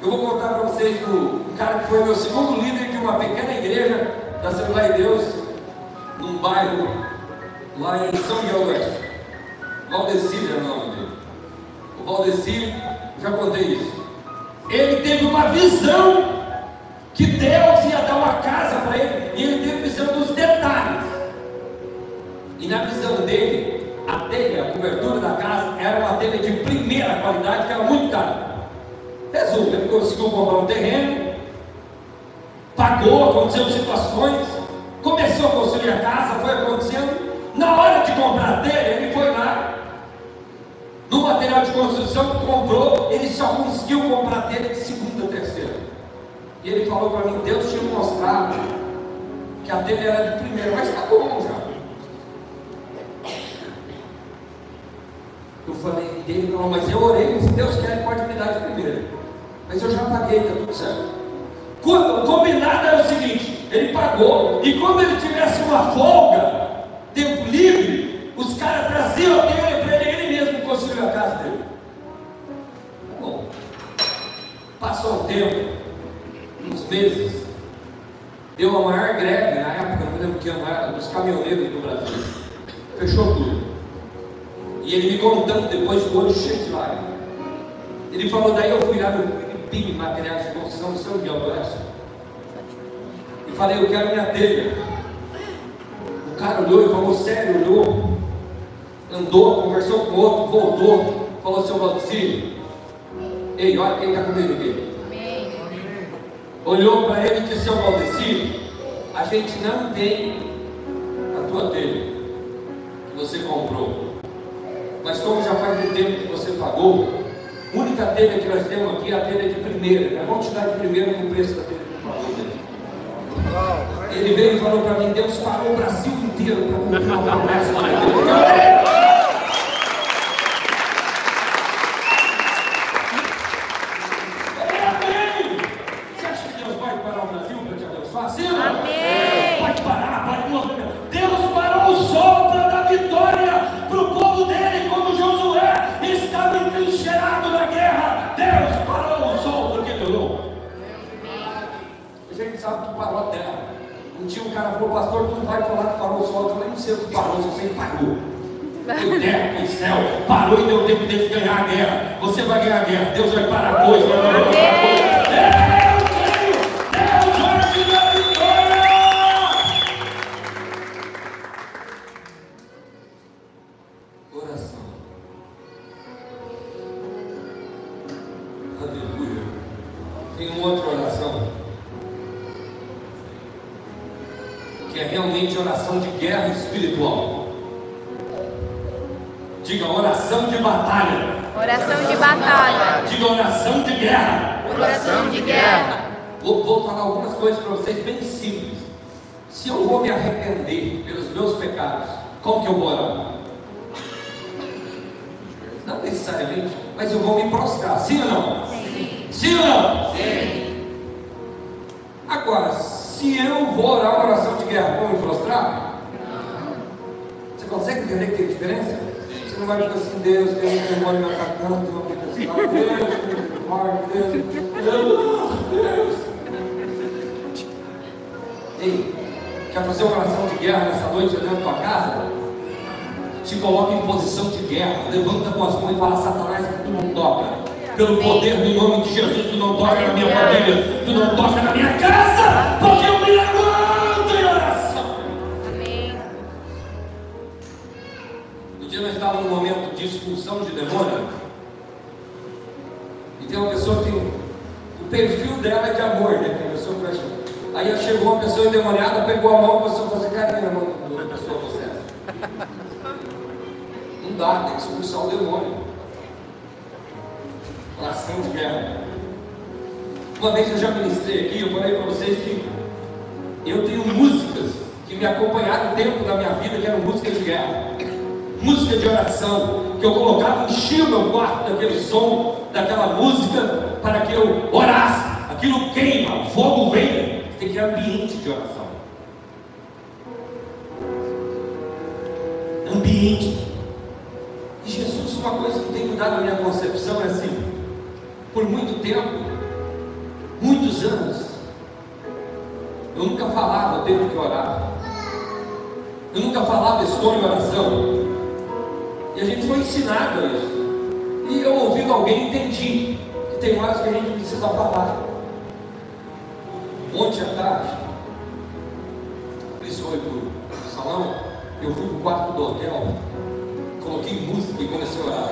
Speaker 1: Eu vou contar para vocês do cara que foi meu segundo líder de uma pequena igreja da Assembleia de Deus, num bairro lá em São Miguel Oeste. Valdecir é o nome dele. O Valdecir, já contei isso. Ele teve uma visão que Deus ia dar uma casa para ele, e ele teve visão dos detalhes. E na visão dele, a telha, a cobertura da casa, era uma telha de primeira qualidade, que era muito cara. Resumo, ele conseguiu comprar um terreno, pagou, aconteceram situações, começou a construir a casa, foi acontecendo. Na hora de comprar a telha, ele foi lá, no material de construção, comprou, ele só conseguiu comprar a telha de segunda, terceira. E ele falou para mim, Deus tinha mostrado que a telha era de primeira, mas está bom já. Eu falei, e falou, mas eu orei, se Deus quer, pode me dar de primeira. Mas eu já paguei, está tudo certo. Quando, combinado era o seguinte: ele pagou, e quando ele tivesse uma folga, tempo livre, os caras traziam a telha para ele, ele mesmo construiu a casa dele. Bom, passou um tempo, uns meses, deu a maior greve na época, não lembro que era, dos caminhoneiros do Brasil. Fechou tudo. E ele me contando depois do olho cheio de lágrimas. Ele falou, daí eu fui lá no Filipim, materiais de construção do São Miguel do Oeste. E falei, eu quero minha telha. O cara olhou e falou, sério, olhou. Andou, conversou com o outro, voltou, falou, seu Valdecir, ei, olha quem está comigo aqui. Olhou para ele e disse, seu Valdecir, a gente não tem a tua telha que você comprou. Mas como já faz um tempo que você pagou, a única telha que nós temos aqui é a telha de primeira. Nós vamos te dar de primeira com o preço da telha que pagou. Ele veio e falou para mim, Deus parou o Brasil inteiro para comprar uma promessa naquele Você entender que tem diferença? Você não vai ficar assim, Deus, tem um demônio me atacando, tem uma tempestade, Deus, mar, Deus, Deus, Deus. Ei, quer fazer uma oração de guerra nessa noite olhando para casa? Se coloca em posição de guerra, levanta com as mãos e fala, Satanás, que tu não toca. Pelo poder do nome de Jesus, tu não toca na minha família, tu não toca na minha casa, de demônio, e tem uma pessoa que o perfil dela é de amor, né? Tem uma pessoa que vai Aí chegou uma pessoa endemoniada, pegou a mão, começou a fazer carinho na mão da pessoa possessa. Não dá, tem que expulsar o demônio. Oração de guerra. Uma vez eu já ministrei aqui, eu falei para vocês que eu tenho músicas que me acompanharam o tempo da minha vida, que eram músicas de guerra, música de oração, que eu colocava, enchia o meu quarto daquele som, daquela música, para que eu orasse. Aquilo queima, fogo vem, tem que ter ambiente de oração. Ambiente. E Jesus, uma coisa que tem mudado a minha concepção é assim, por muito tempo, muitos anos, eu nunca falava, eu tenho que orar. Eu nunca falava, estou em oração. E a gente foi ensinado a isso. E eu ouvindo alguém entendi que tem horas que a gente precisa falar. Ontem à tarde, Cris foi para o salão, eu fui para o quarto do hotel, coloquei música e comecei a orar.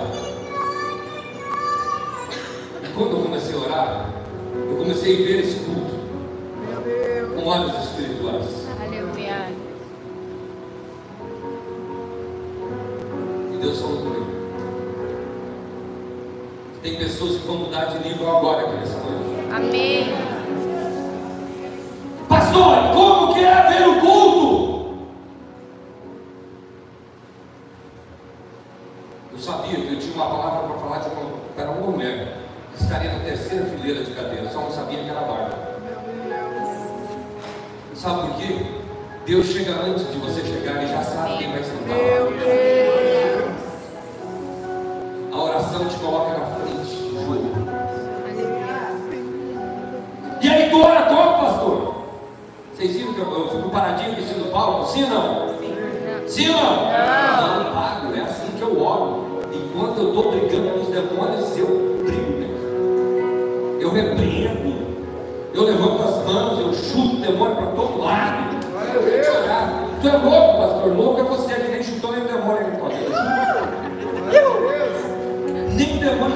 Speaker 1: E quando eu comecei a orar, eu comecei a ver esse culto com olhos espirituais. Deus falou comigo. Tem pessoas que vão mudar de nível agora aqui nessa noite.
Speaker 2: Amém.
Speaker 1: Pastor, como que é ver o culto? Eu sabia que eu tinha uma palavra para falar de uma, para uma mulher que estaria na terceira fileira de cadeira, só não sabia que era a Bárbara. Sabe por quê? Deus chega antes de você chegar e já sabe quem vai sentar.
Speaker 2: Meu Deus.
Speaker 1: A oração te coloca na frente jogo. E aí tu ora como, pastor? Vocês viram que eu, eu fico paradinho no palco? Sim ou não? Sim ou não? Não, não pago, é assim que eu oro. Enquanto eu estou brigando com os demônios, eu brigo mesmo. Eu repreendo. Eu levanto as mãos, eu chuto o demônio para todo lado. Tu é louco,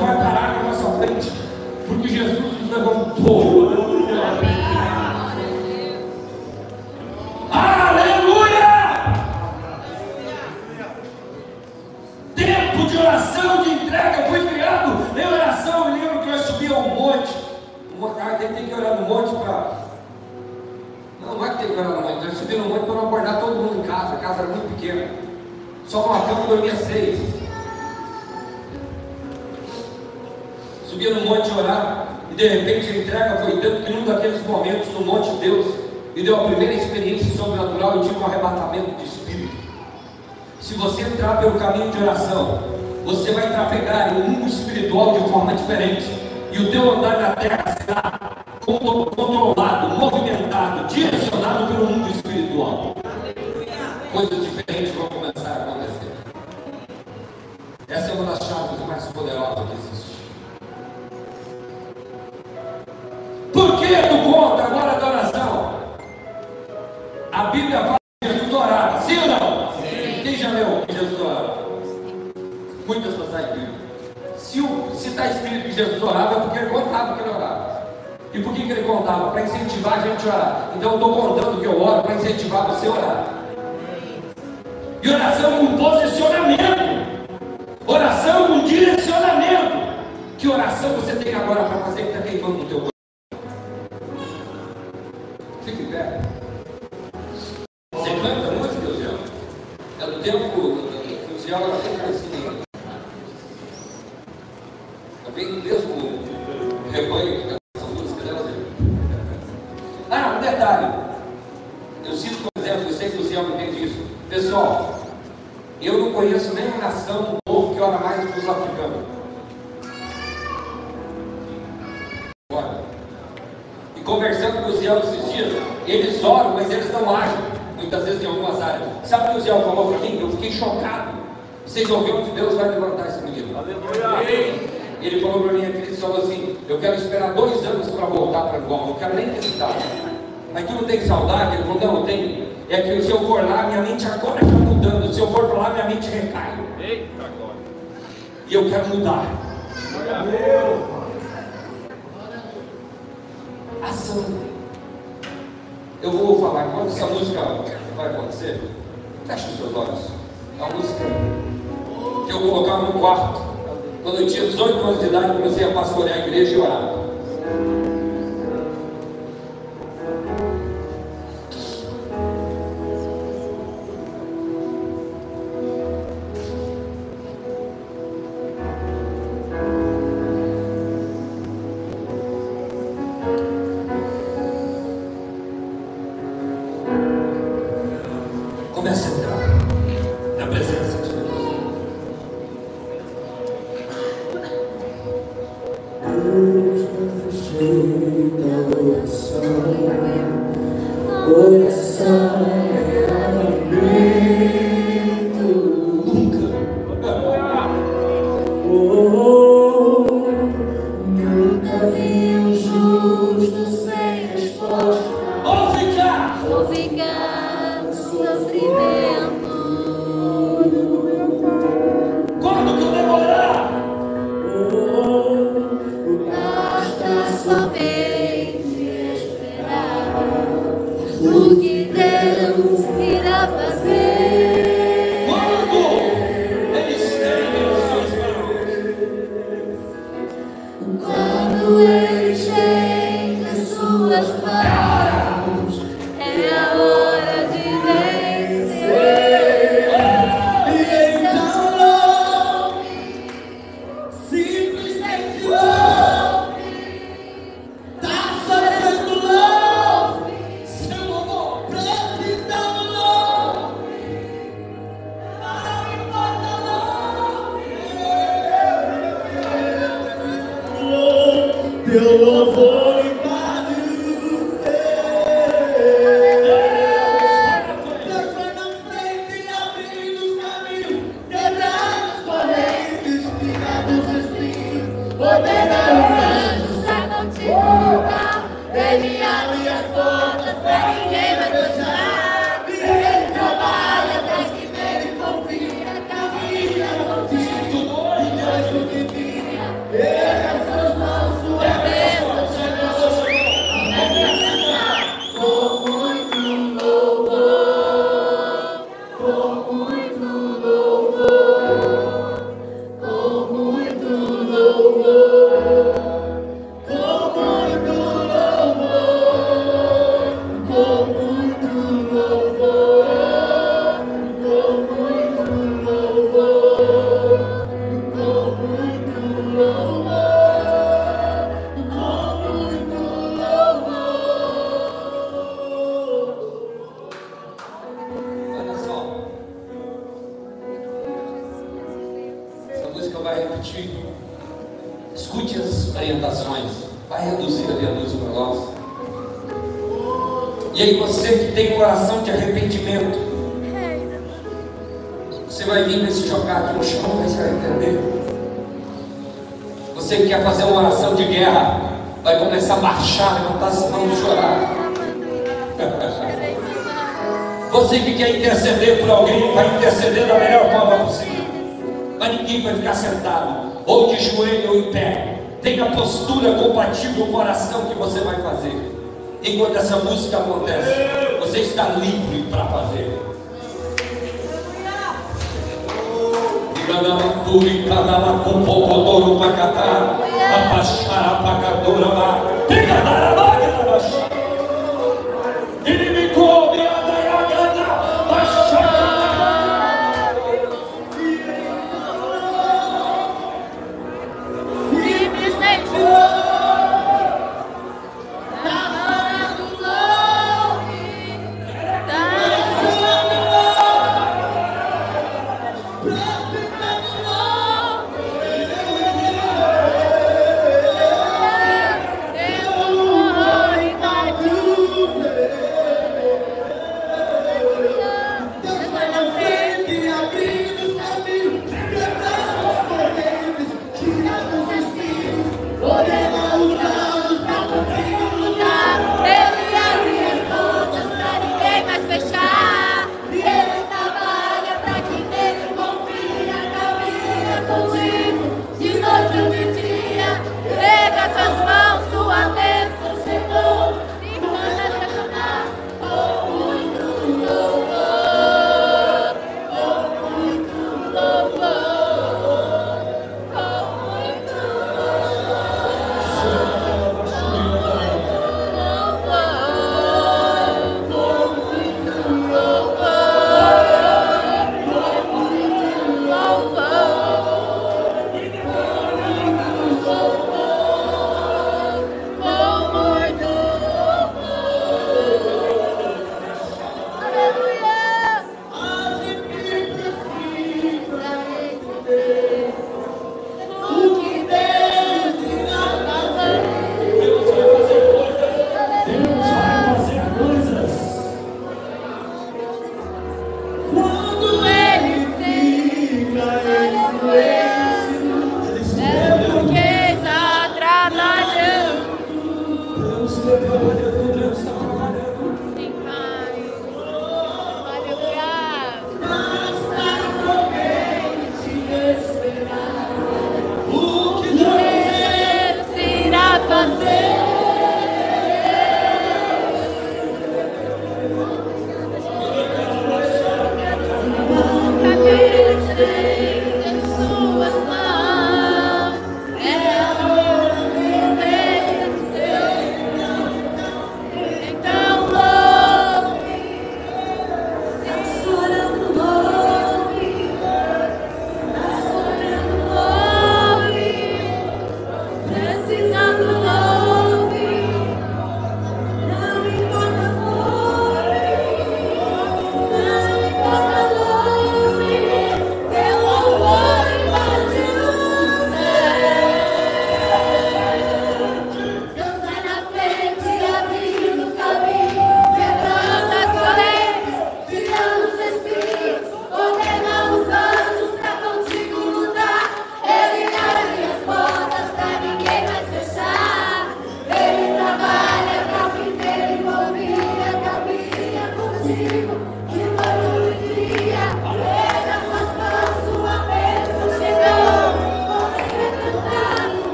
Speaker 1: Vai parar na nossa frente. Porque Jesus Venho do mesmo rebanho que música, né, Luciano? Ah, um detalhe. Eu cito, por exemplo, eu sei que o Luciano entende isso. Pessoal, eu não conheço nenhuma nação do povo que ora mais que os africanos. E conversando com o Ziel esses dias, eles oram, mas eles não agem, muitas vezes em algumas áreas. Sabe o que o Ziel falou para mim? Eu fiquei chocado. Vocês ouviram que Deus vai levantar esse menino. Ele falou para mim, ele falou assim, eu quero esperar dois anos para voltar para Angola, eu quero nem visitar. Mas tu não tem saudade? Ele falou, não, eu tenho. É que se eu for lá, minha mente agora está mudando. Se eu for para lá, minha mente recai.
Speaker 3: Eita, glória.
Speaker 1: E eu quero mudar. Ação. Eu vou falar, quando essa música vai acontecer, feche os seus olhos. É uma música que eu colocava no quarto. Quando eu tinha 18 anos de idade, comecei a pastorear a igreja e orar.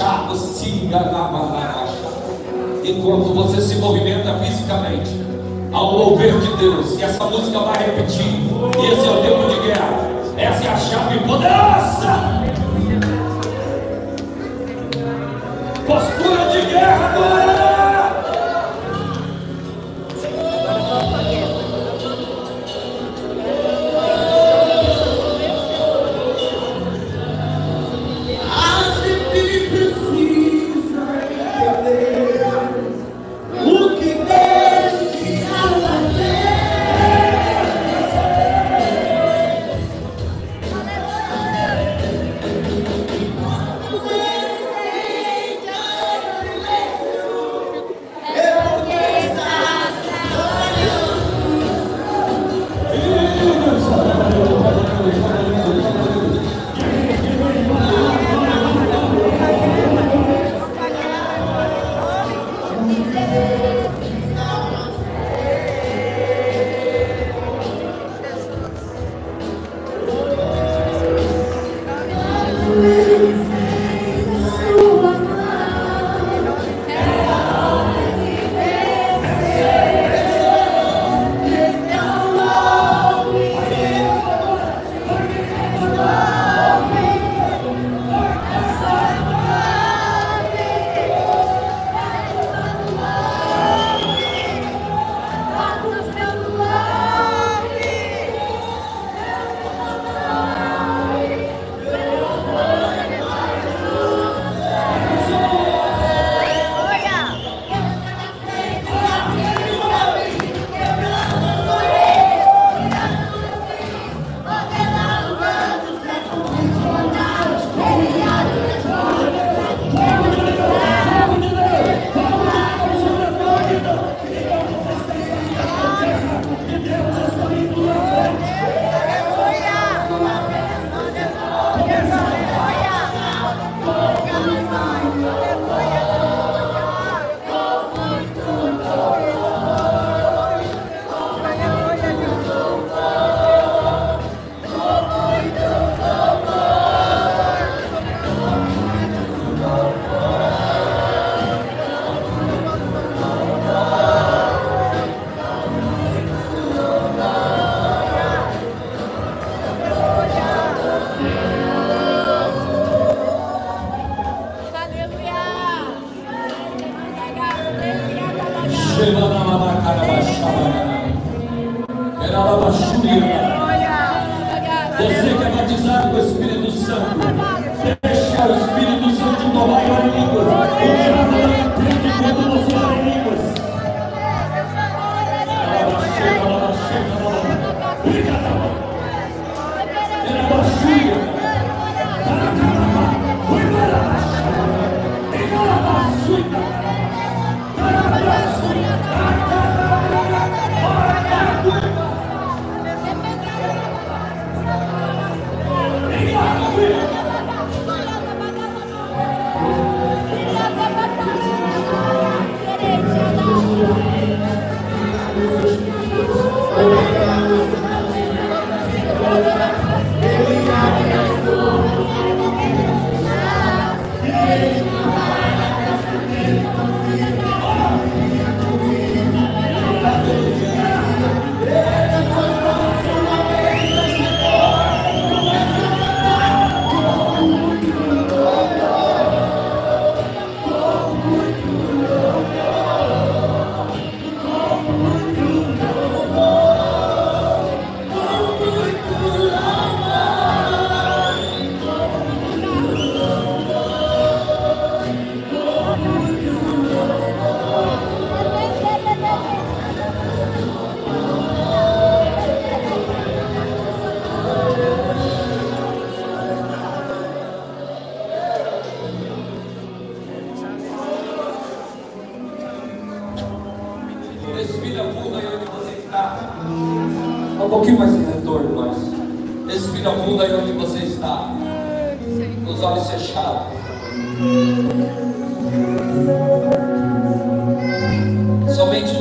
Speaker 1: Chapa, siga na marcha. Enquanto você se movimenta fisicamente, ao mover de Deus, e essa música vai repetir, e esse é o tempo de guerra, essa é a chave poderosa. Postura de guerra agora.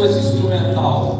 Speaker 1: Esse instrumental.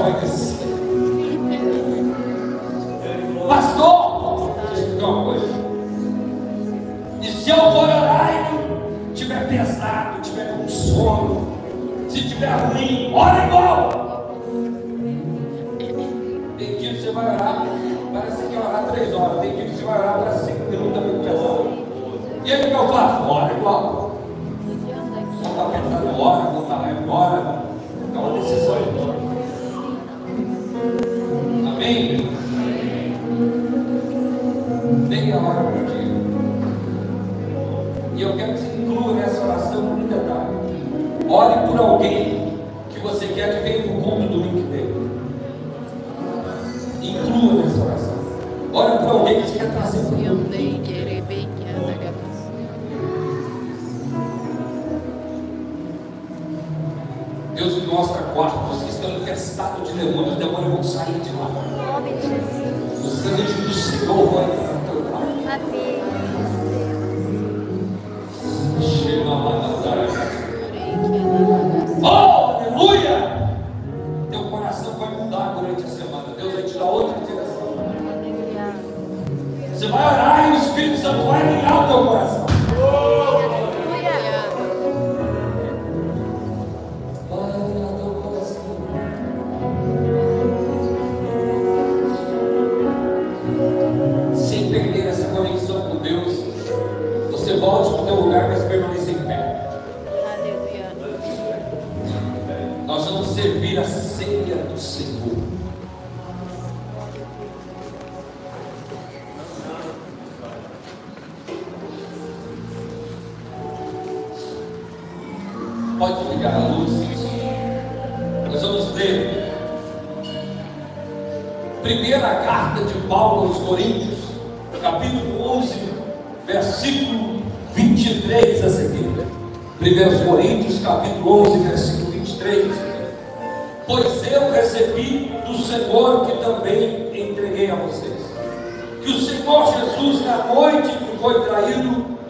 Speaker 1: Céu vai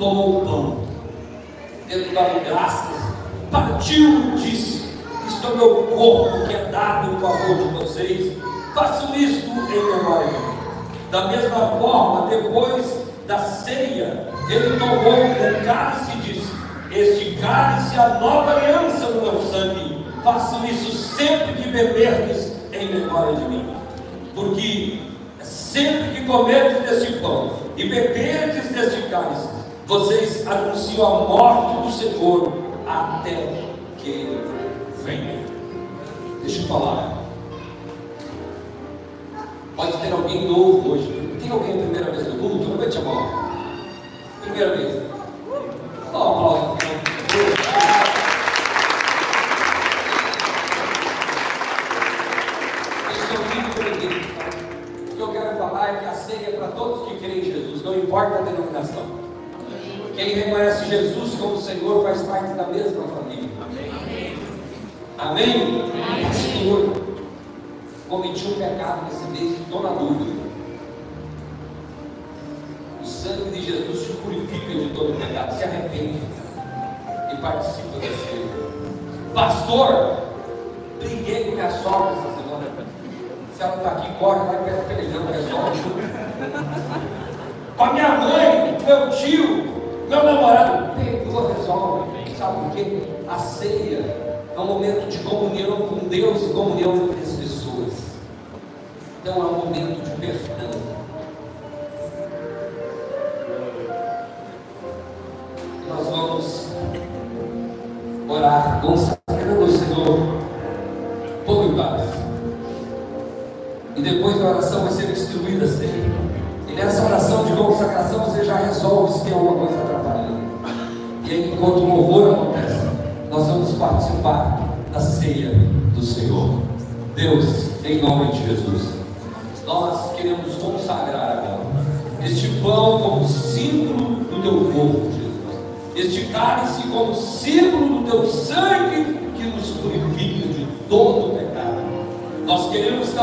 Speaker 1: tomou o pão. Tendo dado graças, partiu e disse: Isto é o meu corpo que é dado em favor de vocês. Façam isto em memória. Da mesma forma, depois da ceia, ele tomou o cálice e disse: Este cálice é a nova aliança no meu sangue. Façam isso sempre que beberdes em memória de mim. Porque sempre que comerdes deste pão e beberdes deste cálice, vocês anunciam a morte do Senhor até que ele venha. Deixa eu falar. Pode ter alguém novo hoje. Tem alguém primeira vez no culto? Levante a mão. Primeira vez. Dá um aplauso. O que eu quero falar é que a ceia é para todos que creem em Jesus, não importa a denominação. Quem reconhece Jesus como Senhor faz parte da mesma família. Amém? Pastor, cometi um pecado nesse mês estou na dúvida. O sangue de Jesus te purifica de todo pecado. Se arrepende e participa da ceia. Pastor, briguei com minha sogra essa semana. Se ela está aqui, corre, vai pega perdão, resolve. Com a minha mãe, meu tio, meu namorado, perdoa, resolve. Sabe por quê? A ceia é um momento de comunhão com Deus e comunhão entre as pessoas. Então é um momento de perdão. Nós vamos orar consagrando ao Senhor todo em paz. E depois da oração vai ser distribuída a ceia. E nessa oração de consagração você já resolve se tem alguma coisa atrapalhando. E aí, enquanto o louvor acontece, nós vamos participar da ceia do Senhor. Deus, em nome de Jesus, nós queremos consagrar agora este pão como símbolo do teu corpo, Jesus. Este cálice como símbolo do teu sangue que nos purifica de todo pecado. Nós queremos também